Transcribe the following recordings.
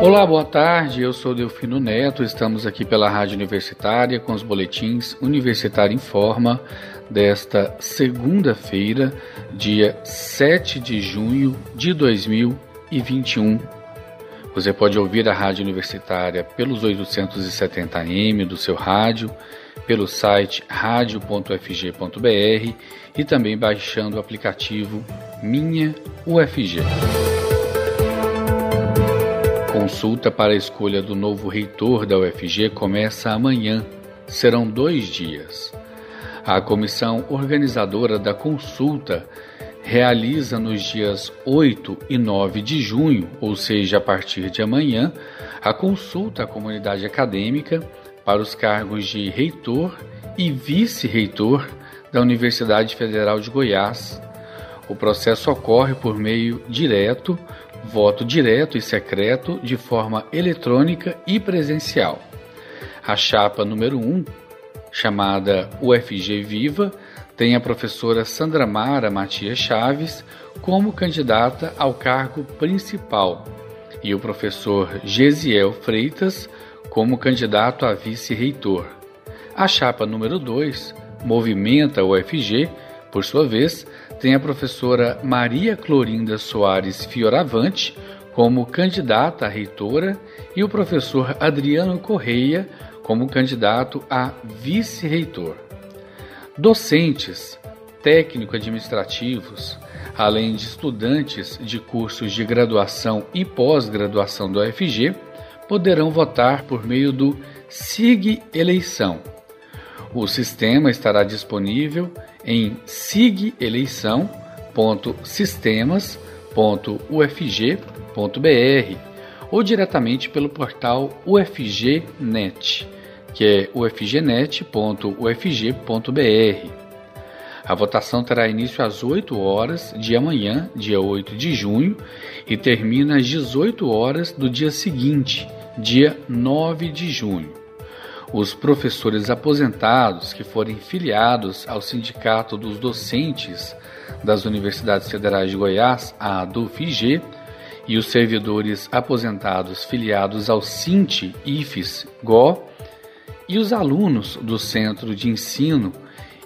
Olá, boa tarde. Eu sou Delfino Neto. Estamos aqui pela Rádio Universitária com os boletins Universitário em Forma desta segunda-feira, dia 7 de junho de 2021. Você pode ouvir a Rádio Universitária pelos 870m do seu rádio, pelo site radio.ufg.br e também baixando o aplicativo Minha UFG. Consulta para a escolha do novo reitor da UFG começa amanhã. Serão dois dias. A comissão organizadora da consulta realiza nos dias 8 e 9 de junho, ou seja, a partir de amanhã, a consulta à comunidade acadêmica para os cargos de reitor e vice-reitor da Universidade Federal de Goiás. O processo ocorre por meio direto, voto direto e secreto, de forma eletrônica e presencial. A chapa número 1, chamada UFG Viva, tem a professora Sandra Mara Matias Chaves como candidata ao cargo principal e o professor Gesiel Freitas como candidato a vice-reitor. A chapa número 2, Movimenta UFG, por sua vez, tem a professora Maria Clorinda Soares Fioravante como candidata a reitora e o professor Adriano Correia como candidato a vice-reitor docentes, técnico-administrativos, além de estudantes de cursos de graduação e pós-graduação do UFG, poderão votar por meio do SIG Eleição. O sistema estará disponível em sigeleição.sistemas.ufg.br ou diretamente pelo portal UFG.net que é ufgnet.ufg.br. A votação terá início às 8 horas de amanhã, dia 8 de junho, e termina às 18 horas do dia seguinte, dia 9 de junho. Os professores aposentados que forem filiados ao Sindicato dos Docentes das Universidades Federais de Goiás, a ADUFG, e os servidores aposentados filiados ao SINTE IFES GO e os alunos do Centro de Ensino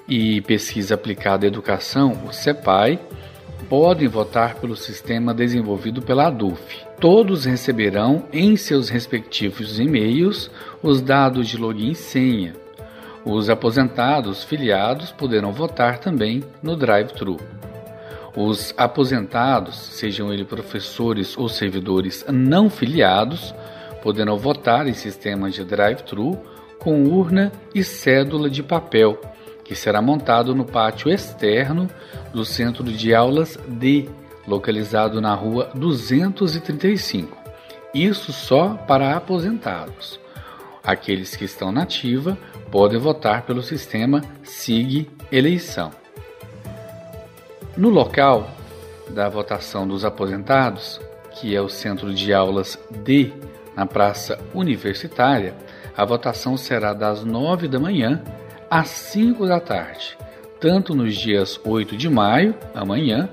e Pesquisa Aplicada à Educação, o CEPAI, podem votar pelo sistema desenvolvido pela ADUF. Todos receberão em seus respectivos e-mails os dados de login e senha. Os aposentados filiados poderão votar também no drive-thru. Os aposentados, sejam eles professores ou servidores não filiados, poderão votar em sistemas de drive-thru com urna e cédula de papel, que será montado no pátio externo do Centro de Aulas D, localizado na rua 235. Isso só para aposentados. Aqueles que estão na ativa podem votar pelo sistema SIG Eleição. No local da votação dos aposentados, que é o Centro de Aulas D, na Praça Universitária, a votação será das 9 da manhã às 5 da tarde, tanto nos dias 8 de maio, amanhã,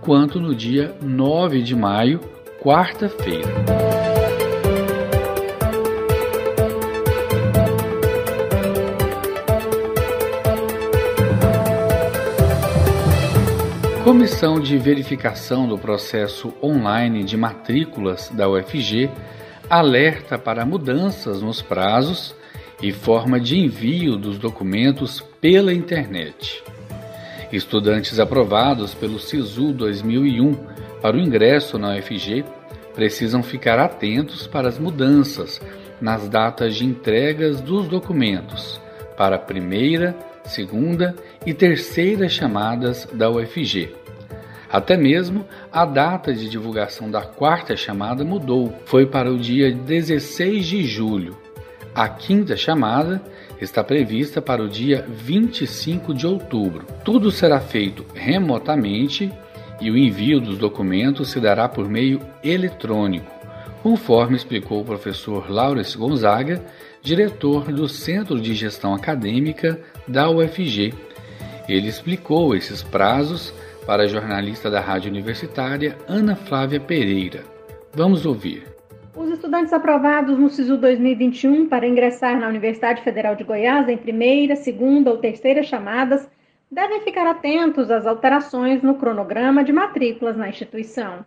quanto no dia 9 de maio, quarta-feira. Comissão de Verificação do Processo Online de Matrículas da UFG alerta para mudanças nos prazos e forma de envio dos documentos pela internet. Estudantes aprovados pelo SISU 2001 para o ingresso na UFG precisam ficar atentos para as mudanças nas datas de entregas dos documentos para a primeira, segunda e terceira chamadas da UFG. Até mesmo a data de divulgação da quarta chamada mudou, foi para o dia 16 de julho. A quinta chamada está prevista para o dia 25 de outubro. Tudo será feito remotamente e o envio dos documentos se dará por meio eletrônico, conforme explicou o professor Laurence Gonzaga, diretor do Centro de Gestão Acadêmica da UFG. Ele explicou esses prazos para a jornalista da Rádio Universitária Ana Flávia Pereira. Vamos ouvir. Os estudantes aprovados no SISU 2021 para ingressar na Universidade Federal de Goiás em primeira, segunda ou terceira chamadas devem ficar atentos às alterações no cronograma de matrículas na instituição.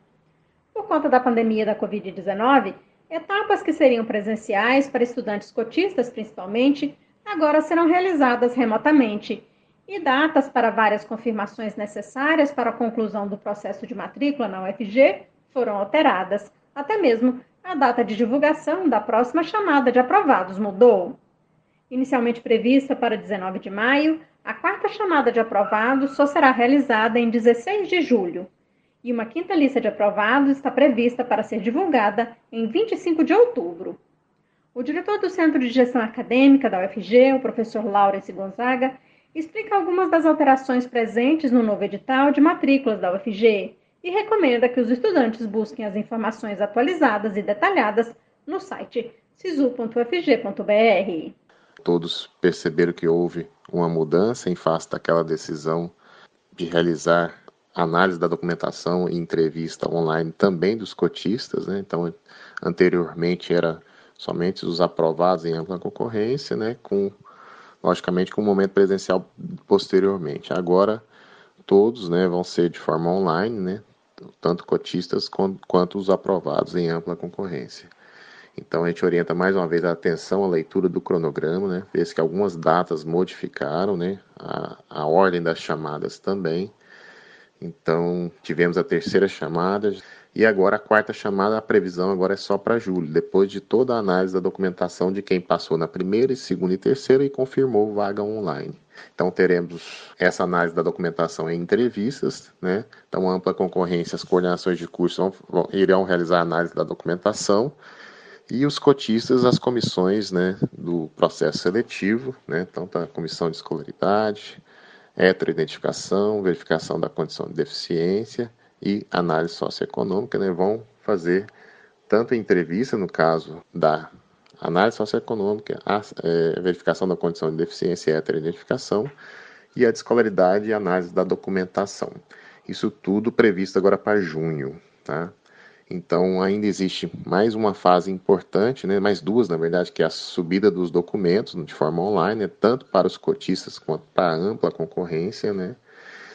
Por conta da pandemia da Covid-19, etapas que seriam presenciais para estudantes cotistas, principalmente, agora serão realizadas remotamente, e datas para várias confirmações necessárias para a conclusão do processo de matrícula na UFG foram alteradas, até mesmo a data de divulgação da próxima chamada de aprovados mudou. Inicialmente prevista para 19 de maio, a quarta chamada de aprovados só será realizada em 16 de julho, e uma quinta lista de aprovados está prevista para ser divulgada em 25 de outubro. O diretor do Centro de Gestão Acadêmica da UFG, o professor Laurence Gonzaga, explica algumas das alterações presentes no novo edital de matrículas da UFG e recomenda que os estudantes busquem as informações atualizadas e detalhadas no site sisu.ufg.br. Todos perceberam que houve uma mudança em face daquela decisão de realizar análise da documentação e entrevista online também dos cotistas, né? Então, anteriormente era somente os aprovados em ampla concorrência, né? Com logicamente com o momento presencial posteriormente. Agora todos, né, vão ser de forma online, né? Tanto cotistas quanto os aprovados em ampla concorrência. Então a gente orienta mais uma vez a atenção à leitura do cronograma, né? Vê que algumas datas modificaram, né? A, a ordem das chamadas também. Então tivemos a terceira chamada e agora a quarta chamada, a previsão agora é só para julho, depois de toda a análise da documentação de quem passou na primeira, segunda e terceira e confirmou vaga online. Então teremos essa análise da documentação em entrevistas, né? Então ampla concorrência, as coordenações de curso vão, irão realizar a análise da documentação e os cotistas as comissões, né, do processo seletivo, né? Então tá a comissão de escolaridade, heteroidentificação, verificação da condição de deficiência e análise socioeconômica, né? Vão fazer tanto entrevista no caso da análise socioeconômica, a é, verificação da condição de deficiência e heteroidentificação, e a descolaridade e análise da documentação. Isso tudo previsto agora para junho, tá? Então ainda existe mais uma fase importante, né, mais duas na verdade, que é a subida dos documentos de forma online, né, tanto para os cotistas quanto para a ampla concorrência, né.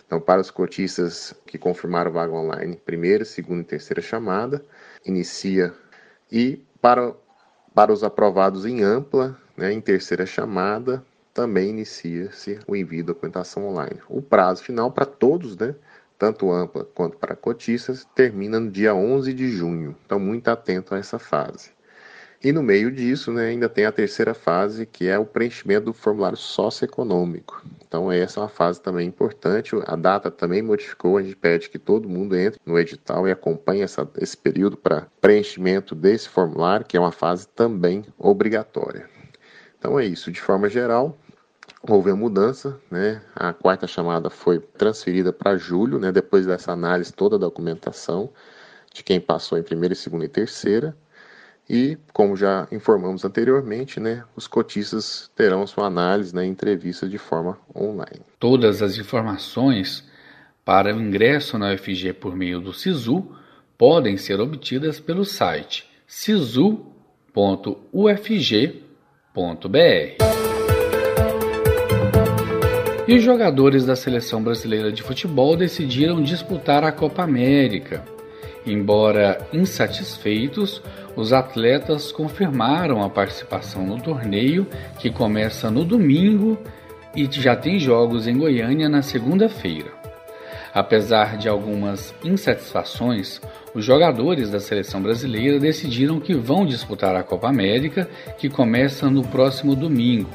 Então para os cotistas que confirmaram vaga online, primeira, segunda e terceira chamada, inicia e para para os aprovados em ampla, né, em terceira chamada, também inicia-se o envio da documentação online. O prazo final para todos, né, tanto ampla quanto para cotistas, termina no dia 11 de junho. Então, muito atento a essa fase. E no meio disso, né, ainda tem a terceira fase, que é o preenchimento do formulário socioeconômico. Então, essa é uma fase também importante. A data também modificou, a gente pede que todo mundo entre no edital e acompanhe essa, esse período para preenchimento desse formulário, que é uma fase também obrigatória. Então, é isso. De forma geral, houve a mudança, né? A quarta chamada foi transferida para julho, né? Depois dessa análise toda a documentação de quem passou em primeira, segunda e terceira. E, como já informamos anteriormente, né, os cotistas terão sua análise na né, entrevista de forma online. Todas as informações para o ingresso na UFG por meio do SISU podem ser obtidas pelo site sisu.ufg.br. E jogadores da seleção brasileira de futebol decidiram disputar a Copa América. Embora insatisfeitos, os atletas confirmaram a participação no torneio, que começa no domingo e já tem jogos em Goiânia na segunda-feira. Apesar de algumas insatisfações, os jogadores da seleção brasileira decidiram que vão disputar a Copa América, que começa no próximo domingo.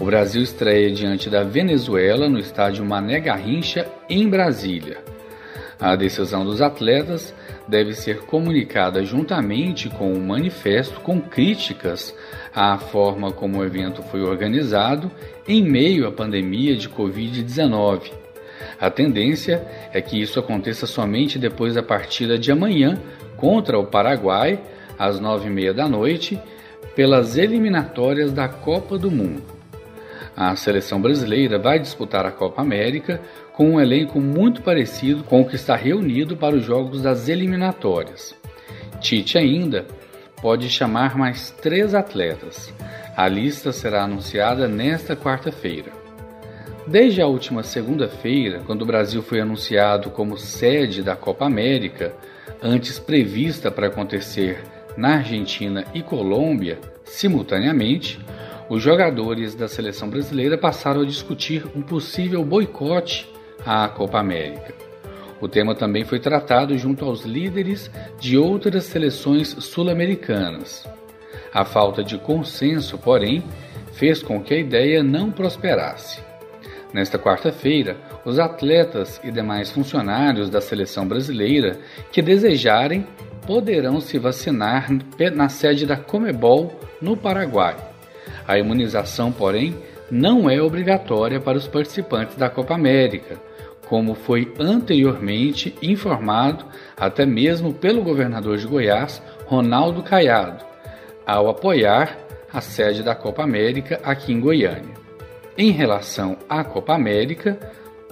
O Brasil estreia diante da Venezuela no estádio Mané Garrincha, em Brasília. A decisão dos atletas deve ser comunicada juntamente com um manifesto com críticas à forma como o evento foi organizado em meio à pandemia de Covid-19. A tendência é que isso aconteça somente depois da partida de amanhã contra o Paraguai, às nove e meia da noite, pelas eliminatórias da Copa do Mundo. A seleção brasileira vai disputar a Copa América com um elenco muito parecido com o que está reunido para os jogos das eliminatórias. Tite ainda pode chamar mais três atletas. A lista será anunciada nesta quarta-feira. Desde a última segunda-feira, quando o Brasil foi anunciado como sede da Copa América, antes prevista para acontecer na Argentina e Colômbia, simultaneamente, os jogadores da seleção brasileira passaram a discutir um possível boicote à Copa América. O tema também foi tratado junto aos líderes de outras seleções sul-americanas. A falta de consenso, porém, fez com que a ideia não prosperasse. Nesta quarta-feira, os atletas e demais funcionários da seleção brasileira que desejarem poderão se vacinar na sede da Comebol, no Paraguai. A imunização, porém, não é obrigatória para os participantes da Copa América, como foi anteriormente informado até mesmo pelo governador de Goiás, Ronaldo Caiado, ao apoiar a sede da Copa América aqui em Goiânia. Em relação à Copa América,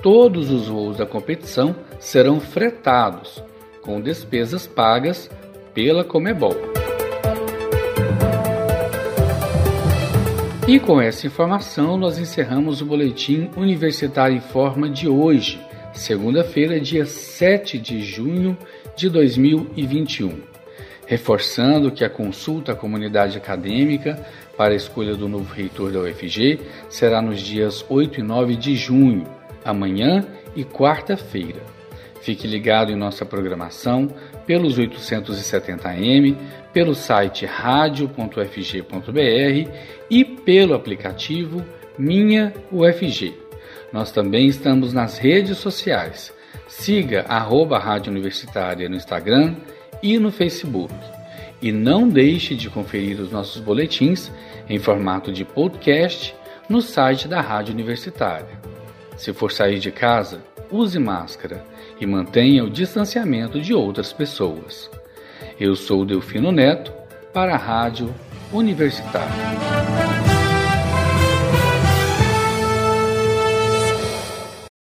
todos os voos da competição serão fretados, com despesas pagas pela Comebol. E com essa informação, nós encerramos o Boletim Universitário em Forma de hoje, segunda-feira, dia 7 de junho de 2021. Reforçando que a consulta à comunidade acadêmica para a escolha do novo reitor da UFG será nos dias 8 e 9 de junho, amanhã e quarta-feira. Fique ligado em nossa programação pelos 870m, pelo site radio.ufg.br e pelo aplicativo Minha UFG. Nós também estamos nas redes sociais. Siga arroba Rádio Universitária no Instagram e no Facebook. E não deixe de conferir os nossos boletins em formato de podcast no site da Rádio Universitária. Se for sair de casa, use máscara e mantenha o distanciamento de outras pessoas. Eu sou Delfino Neto para a Rádio Universitária.